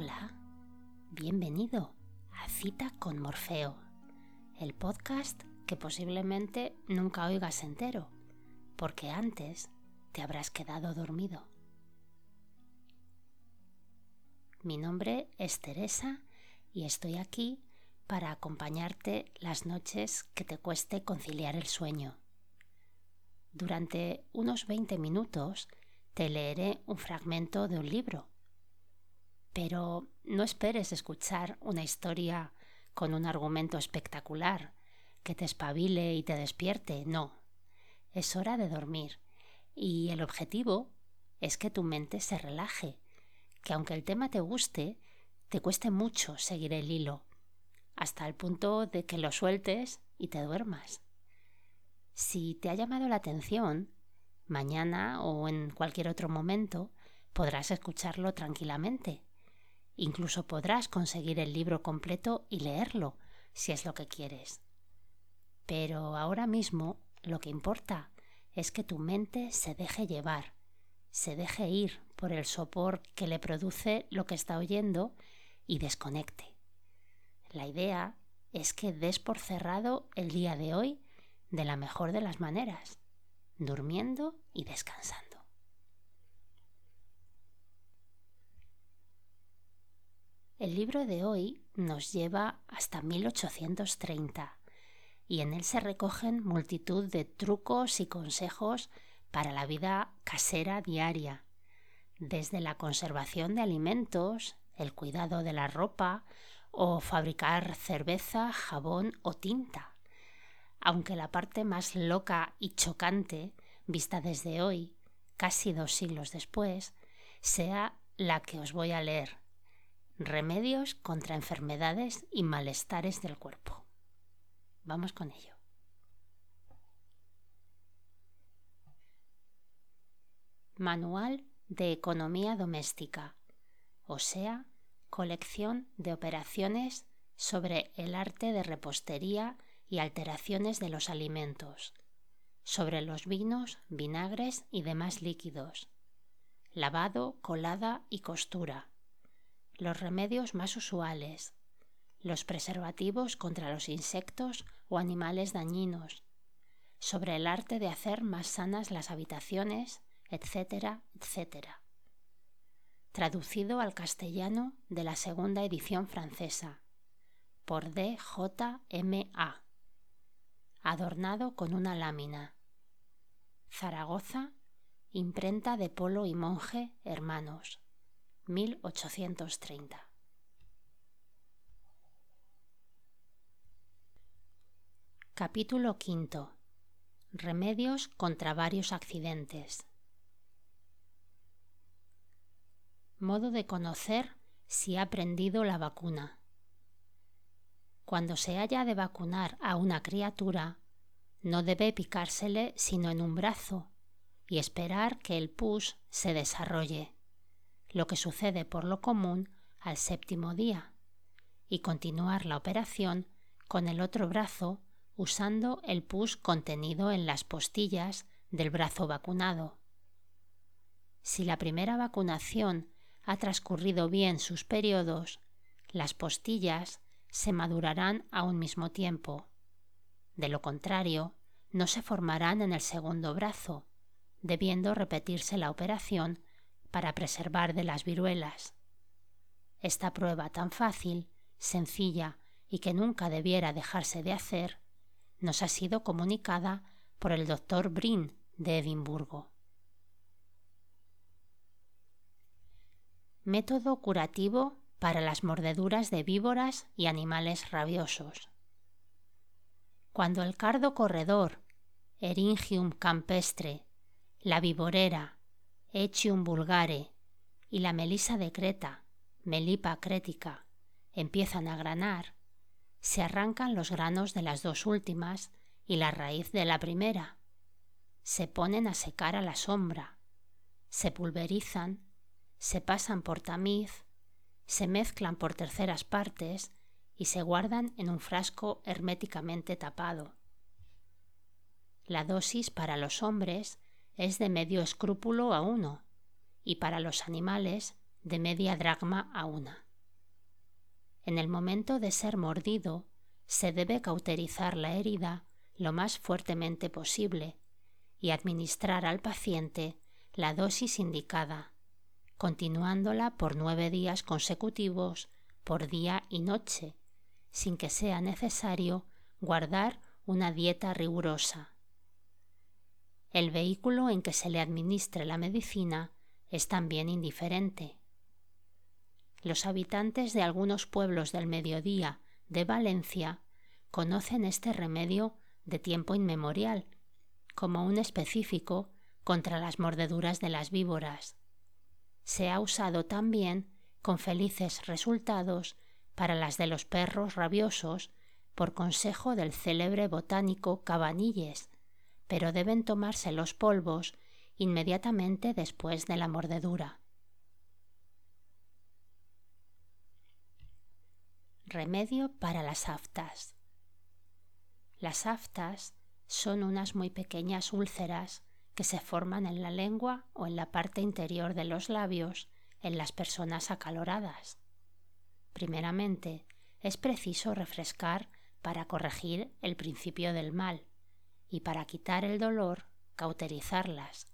Hola, bienvenido a Cita con Morfeo, el podcast que posiblemente nunca oigas entero, porque antes te habrás quedado dormido. Mi nombre es Teresa y estoy aquí para acompañarte las noches que te cueste conciliar el sueño. Durante unos 20 minutos te leeré un fragmento de un libro pero no esperes escuchar una historia con un argumento espectacular que te espabile y te despierte, no. Es hora de dormir y el objetivo es que tu mente se relaje, que aunque el tema te guste, te cueste mucho seguir el hilo, hasta el punto de que lo sueltes y te duermas. Si te ha llamado la atención, mañana o en cualquier otro momento podrás escucharlo tranquilamente Incluso podrás conseguir el libro completo y leerlo, si es lo que quieres. Pero ahora mismo lo que importa es que tu mente se deje llevar, se deje ir por el sopor que le produce lo que está oyendo y desconecte. La idea es que des por cerrado el día de hoy de la mejor de las maneras, durmiendo y descansando. El libro de hoy nos lleva hasta 1830 y en él se recogen multitud de trucos y consejos para la vida casera diaria, desde la conservación de alimentos, el cuidado de la ropa o fabricar cerveza, jabón o tinta. Aunque la parte más loca y chocante, vista desde hoy, casi dos siglos después, sea la que os voy a leer Remedios contra enfermedades y malestares del cuerpo. Vamos con ello. Manual de Economía Doméstica, o sea, colección de operaciones sobre el arte de repostería y alteraciones de los alimentos, sobre los vinos, vinagres y demás líquidos, lavado, colada y costura, los remedios más usuales, los preservativos contra los insectos o animales dañinos, sobre el arte de hacer más sanas las habitaciones, etcétera, etcétera. Traducido al castellano de la segunda edición francesa, por D. J. M. A. Adornado con una lámina. Zaragoza, imprenta de Polo y Monje, hermanos. 1830. Capítulo V. Remedios contra varios accidentes. Modo de conocer si ha prendido la vacuna. Cuando se haya de vacunar a una criatura, no debe picársele sino en un brazo y esperar que el pus se desarrolle lo que sucede por lo común al séptimo día, y continuar la operación con el otro brazo usando el pus contenido en las postillas del brazo vacunado. Si la primera vacunación ha transcurrido bien sus periodos, las postillas se madurarán a un mismo tiempo. De lo contrario, no se formarán en el segundo brazo, debiendo repetirse la operación para preservar de las viruelas. Esta prueba tan fácil, sencilla y que nunca debiera dejarse de hacer, nos ha sido comunicada por el doctor Brin de Edimburgo. Método curativo para las mordeduras de víboras y animales rabiosos. Cuando el cardo corredor, Eringium campestre, la viborera Echium vulgare. Y la melisa de Creta, Melipa cretica, empiezan a granar, se arrancan los granos de las dos últimas y la raíz de la primera. Se ponen a secar a la sombra, se pulverizan, se pasan por tamiz, se mezclan por terceras partes y se guardan en un frasco herméticamente tapado. La dosis para los hombres es de medio escrúpulo a uno y para los animales de media dracma a una. En el momento de ser mordido, se debe cauterizar la herida lo más fuertemente posible y administrar al paciente la dosis indicada, continuándola por nueve días consecutivos por día y noche, sin que sea necesario guardar una dieta rigurosa. El vehículo en que se le administre la medicina es también indiferente. Los habitantes de algunos pueblos del mediodía de Valencia conocen este remedio de tiempo inmemorial como un específico contra las mordeduras de las víboras. Se ha usado también con felices resultados para las de los perros rabiosos por consejo del célebre botánico Cabanilles, pero deben tomarse los polvos inmediatamente después de la mordedura. Remedio para las aftas. Las aftas son unas muy pequeñas úlceras que se forman en la lengua o en la parte interior de los labios en las personas acaloradas. Primeramente, es preciso refrescar para corregir el principio del mal y para quitar el dolor, cauterizarlas,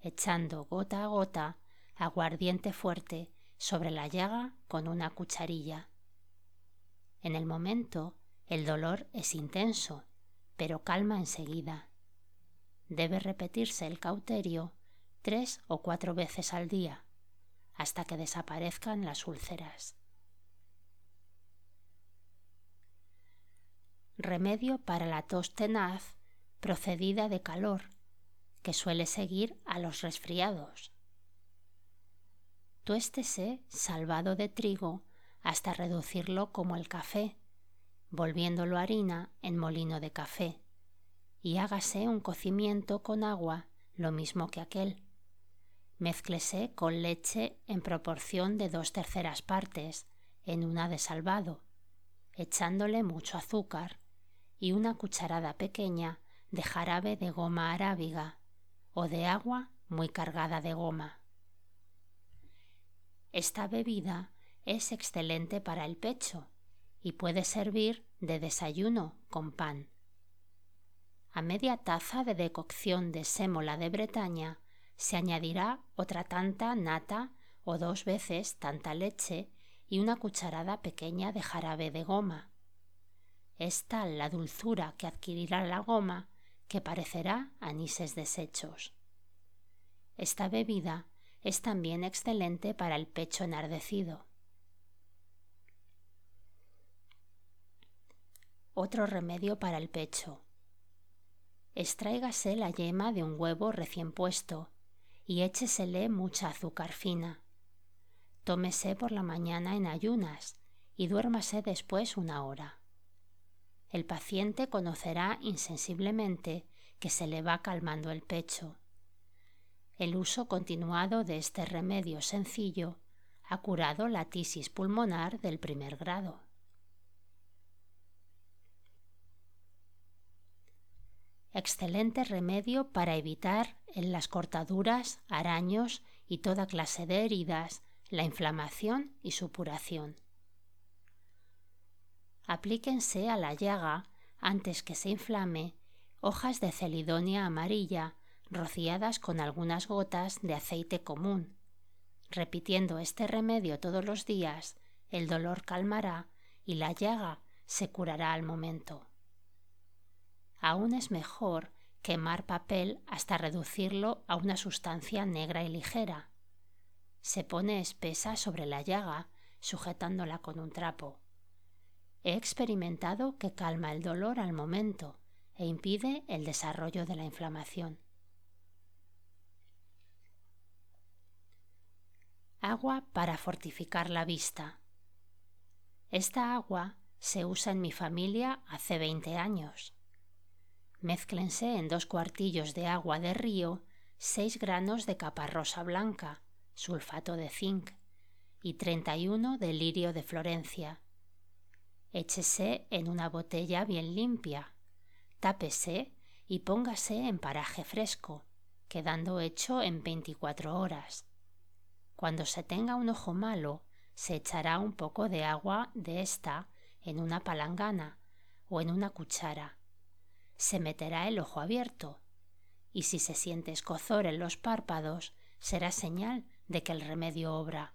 echando gota a gota aguardiente fuerte sobre la llaga con una cucharilla. En el momento el dolor es intenso, pero calma enseguida. Debe repetirse el cauterio tres o cuatro veces al día, hasta que desaparezcan las úlceras. Remedio para la tos tenaz procedida de calor, que suele seguir a los resfriados. Tuéstese salvado de trigo hasta reducirlo como el café, volviéndolo harina en molino de café, y hágase un cocimiento con agua lo mismo que aquel. Mézclese con leche en proporción de dos terceras partes en una de salvado, echándole mucho azúcar y una cucharada pequeña de jarabe de goma arábiga o de agua muy cargada de goma. Esta bebida es excelente para el pecho y puede servir de desayuno con pan. A media taza de decocción de sémola de Bretaña se añadirá otra tanta nata o dos veces tanta leche y una cucharada pequeña de jarabe de goma. Es tal la dulzura que adquirirá la goma que parecerá anises desechos. Esta bebida es también excelente para el pecho enardecido. Otro remedio para el pecho. Extráigase la yema de un huevo recién puesto y échesele mucha azúcar fina. Tómese por la mañana en ayunas y duérmase después una hora el paciente conocerá insensiblemente que se le va calmando el pecho. El uso continuado de este remedio sencillo ha curado la tisis pulmonar del primer grado. Excelente remedio para evitar en las cortaduras, araños y toda clase de heridas la inflamación y supuración aplíquense a la llaga, antes que se inflame, hojas de celidonia amarilla rociadas con algunas gotas de aceite común. Repitiendo este remedio todos los días, el dolor calmará y la llaga se curará al momento. Aún es mejor quemar papel hasta reducirlo a una sustancia negra y ligera. Se pone espesa sobre la llaga, sujetándola con un trapo. He experimentado que calma el dolor al momento e impide el desarrollo de la inflamación. Agua para fortificar la vista. Esta agua se usa en mi familia hace 20 años. Mézclense en dos cuartillos de agua de río seis granos de caparrosa blanca, sulfato de zinc, y 31 de lirio de Florencia, Échese en una botella bien limpia, tápese y póngase en paraje fresco, quedando hecho en 24 horas. Cuando se tenga un ojo malo, se echará un poco de agua de esta en una palangana o en una cuchara. Se meterá el ojo abierto y si se siente escozor en los párpados, será señal de que el remedio obra.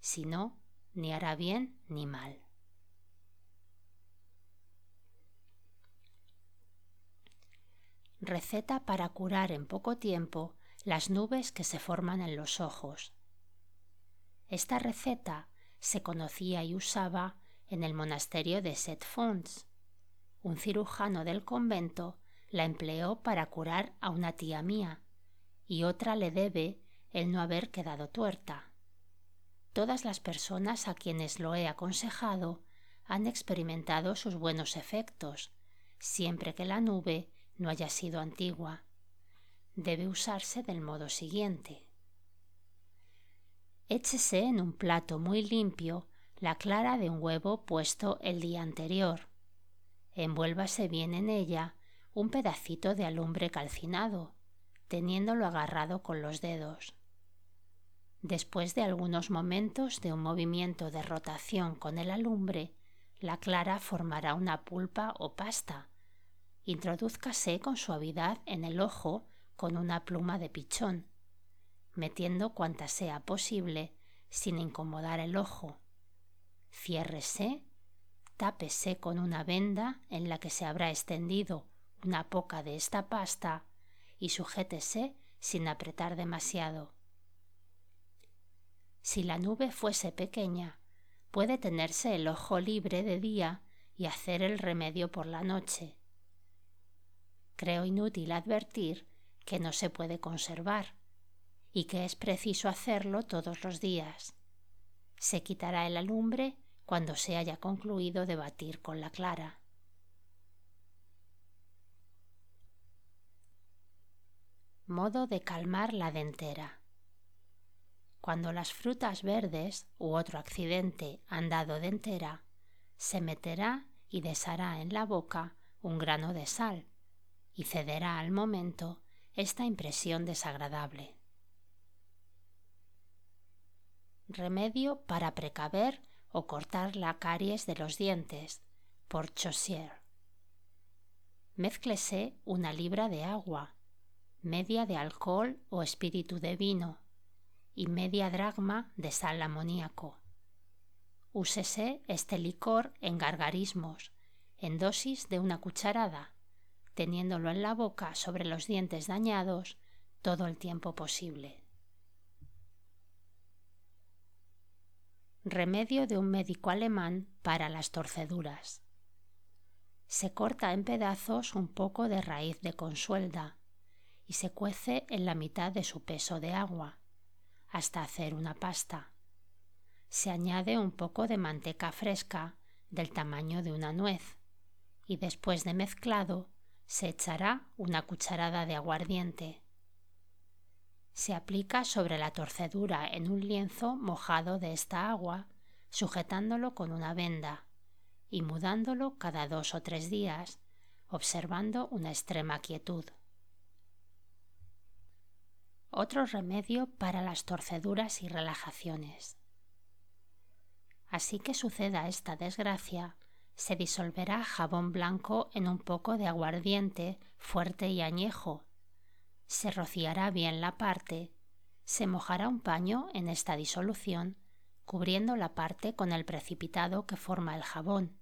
Si no, ni hará bien ni mal. Receta para curar en poco tiempo las nubes que se forman en los ojos. Esta receta se conocía y usaba en el monasterio de Set-Fons. Un cirujano del convento la empleó para curar a una tía mía y otra le debe el no haber quedado tuerta. Todas las personas a quienes lo he aconsejado han experimentado sus buenos efectos, siempre que la nube no haya sido antigua. Debe usarse del modo siguiente. Échese en un plato muy limpio la clara de un huevo puesto el día anterior. Envuélvase bien en ella un pedacito de alumbre calcinado, teniéndolo agarrado con los dedos. Después de algunos momentos de un movimiento de rotación con el alumbre, la clara formará una pulpa o pasta. Introdúzcase con suavidad en el ojo con una pluma de pichón, metiendo cuanta sea posible sin incomodar el ojo. Ciérrese, tápese con una venda en la que se habrá extendido una poca de esta pasta y sujétese sin apretar demasiado. Si la nube fuese pequeña, puede tenerse el ojo libre de día y hacer el remedio por la noche. Creo inútil advertir que no se puede conservar y que es preciso hacerlo todos los días. Se quitará el alumbre cuando se haya concluido de batir con la clara. Modo de calmar la dentera. Cuando las frutas verdes u otro accidente han dado dentera, se meterá y deshará en la boca un grano de sal y cederá al momento esta impresión desagradable. Remedio para precaver o cortar la caries de los dientes por Chaussier. Mézclese una libra de agua media de alcohol o espíritu de vino y media dragma de sal amoníaco. Úsese este licor en gargarismos, en dosis de una cucharada, teniéndolo en la boca sobre los dientes dañados todo el tiempo posible. Remedio de un médico alemán para las torceduras. Se corta en pedazos un poco de raíz de consuelda, y se cuece en la mitad de su peso de agua, hasta hacer una pasta. Se añade un poco de manteca fresca del tamaño de una nuez y después de mezclado se echará una cucharada de aguardiente. Se aplica sobre la torcedura en un lienzo mojado de esta agua, sujetándolo con una venda y mudándolo cada dos o tres días, observando una extrema quietud otro remedio para las torceduras y relajaciones. Así que suceda esta desgracia, se disolverá jabón blanco en un poco de aguardiente fuerte y añejo, se rociará bien la parte, se mojará un paño en esta disolución, cubriendo la parte con el precipitado que forma el jabón,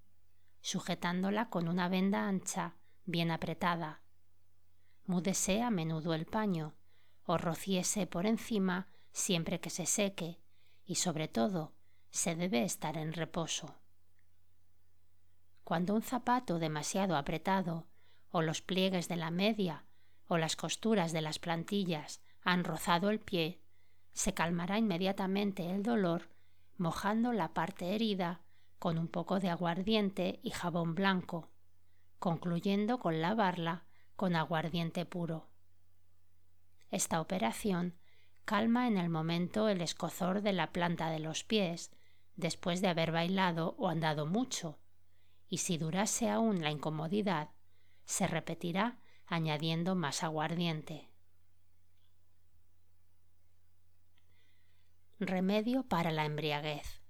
sujetándola con una venda ancha, bien apretada. Múdese a menudo el paño, o rociese por encima siempre que se seque y sobre todo se debe estar en reposo. Cuando un zapato demasiado apretado o los pliegues de la media o las costuras de las plantillas han rozado el pie, se calmará inmediatamente el dolor mojando la parte herida con un poco de aguardiente y jabón blanco, concluyendo con lavarla con aguardiente puro. Esta operación calma en el momento el escozor de la planta de los pies después de haber bailado o andado mucho, y si durase aún la incomodidad, se repetirá añadiendo más aguardiente. remedio para la embriaguez.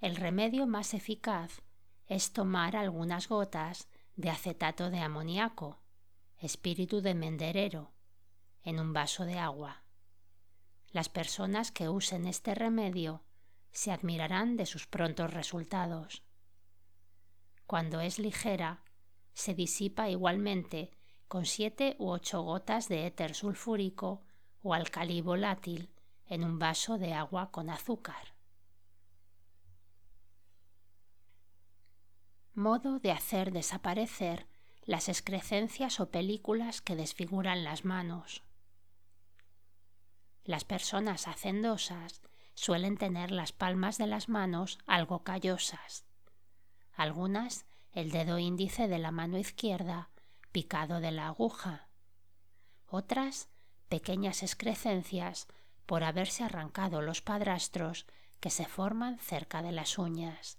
El remedio más eficaz es tomar algunas gotas de acetato de amoníaco, espíritu de menderero, en un vaso de agua. Las personas que usen este remedio se admirarán de sus prontos resultados. Cuando es ligera, se disipa igualmente con siete u ocho gotas de éter sulfúrico o alcalí volátil en un vaso de agua con azúcar. Modo de hacer desaparecer las excrecencias o películas que desfiguran las manos. Las personas hacendosas suelen tener las palmas de las manos algo callosas. Algunas el dedo índice de la mano izquierda picado de la aguja. Otras pequeñas excrecencias por haberse arrancado los padrastros que se forman cerca de las uñas.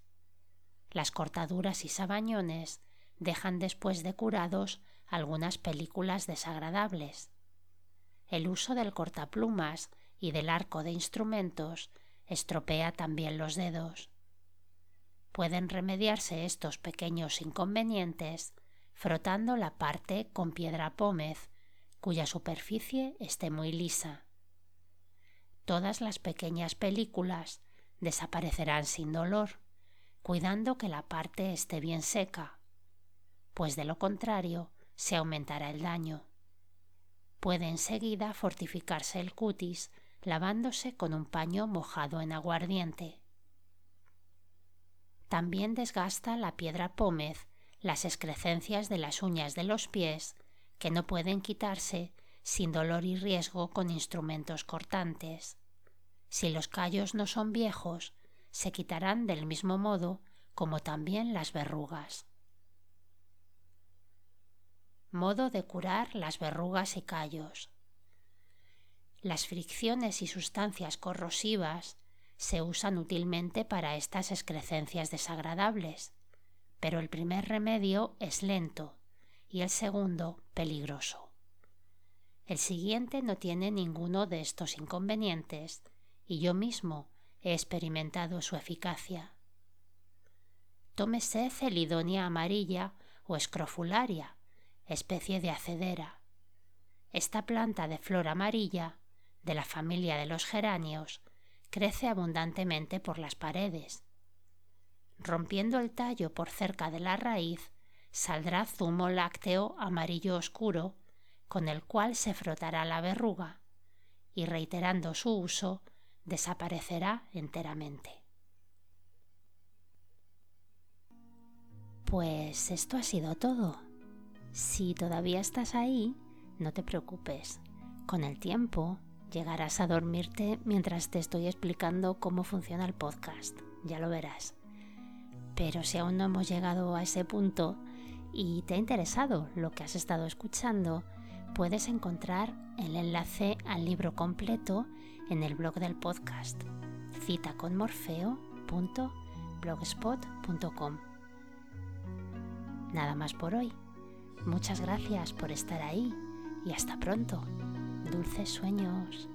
Las cortaduras y sabañones dejan después de curados algunas películas desagradables. El uso del cortaplumas y del arco de instrumentos estropea también los dedos. Pueden remediarse estos pequeños inconvenientes frotando la parte con piedra pómez, cuya superficie esté muy lisa. Todas las pequeñas películas desaparecerán sin dolor, cuidando que la parte esté bien seca, pues de lo contrario se aumentará el daño. Puede enseguida fortificarse el cutis lavándose con un paño mojado en aguardiente. También desgasta la piedra pómez las excrecencias de las uñas de los pies que no pueden quitarse sin dolor y riesgo con instrumentos cortantes. Si los callos no son viejos, se quitarán del mismo modo como también las verrugas. Modo de curar las verrugas y callos. Las fricciones y sustancias corrosivas se usan útilmente para estas excrecencias desagradables, pero el primer remedio es lento y el segundo peligroso. El siguiente no tiene ninguno de estos inconvenientes y yo mismo he experimentado su eficacia. Tómese celidonia amarilla o escrofularia, especie de acedera. Esta planta de flor amarilla, de la familia de los geranios, crece abundantemente por las paredes rompiendo el tallo por cerca de la raíz, saldrá zumo lácteo amarillo oscuro, con el cual se frotará la verruga, y reiterando su uso, desaparecerá enteramente. Pues esto ha sido todo. Si todavía estás ahí, no te preocupes. Con el tiempo llegarás a dormirte mientras te estoy explicando cómo funciona el podcast. Ya lo verás. Pero si aún no hemos llegado a ese punto y te ha interesado lo que has estado escuchando, puedes encontrar el enlace al libro completo en el blog del podcast citaconmorfeo.blogspot.com. Nada más por hoy. Muchas gracias por estar ahí y hasta pronto. Dulces sueños.